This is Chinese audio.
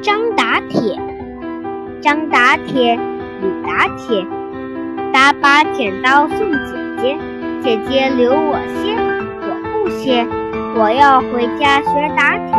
张打铁，张打铁，李打铁，打把剪刀送姐姐，姐姐留我歇，我不歇，我要回家学打铁。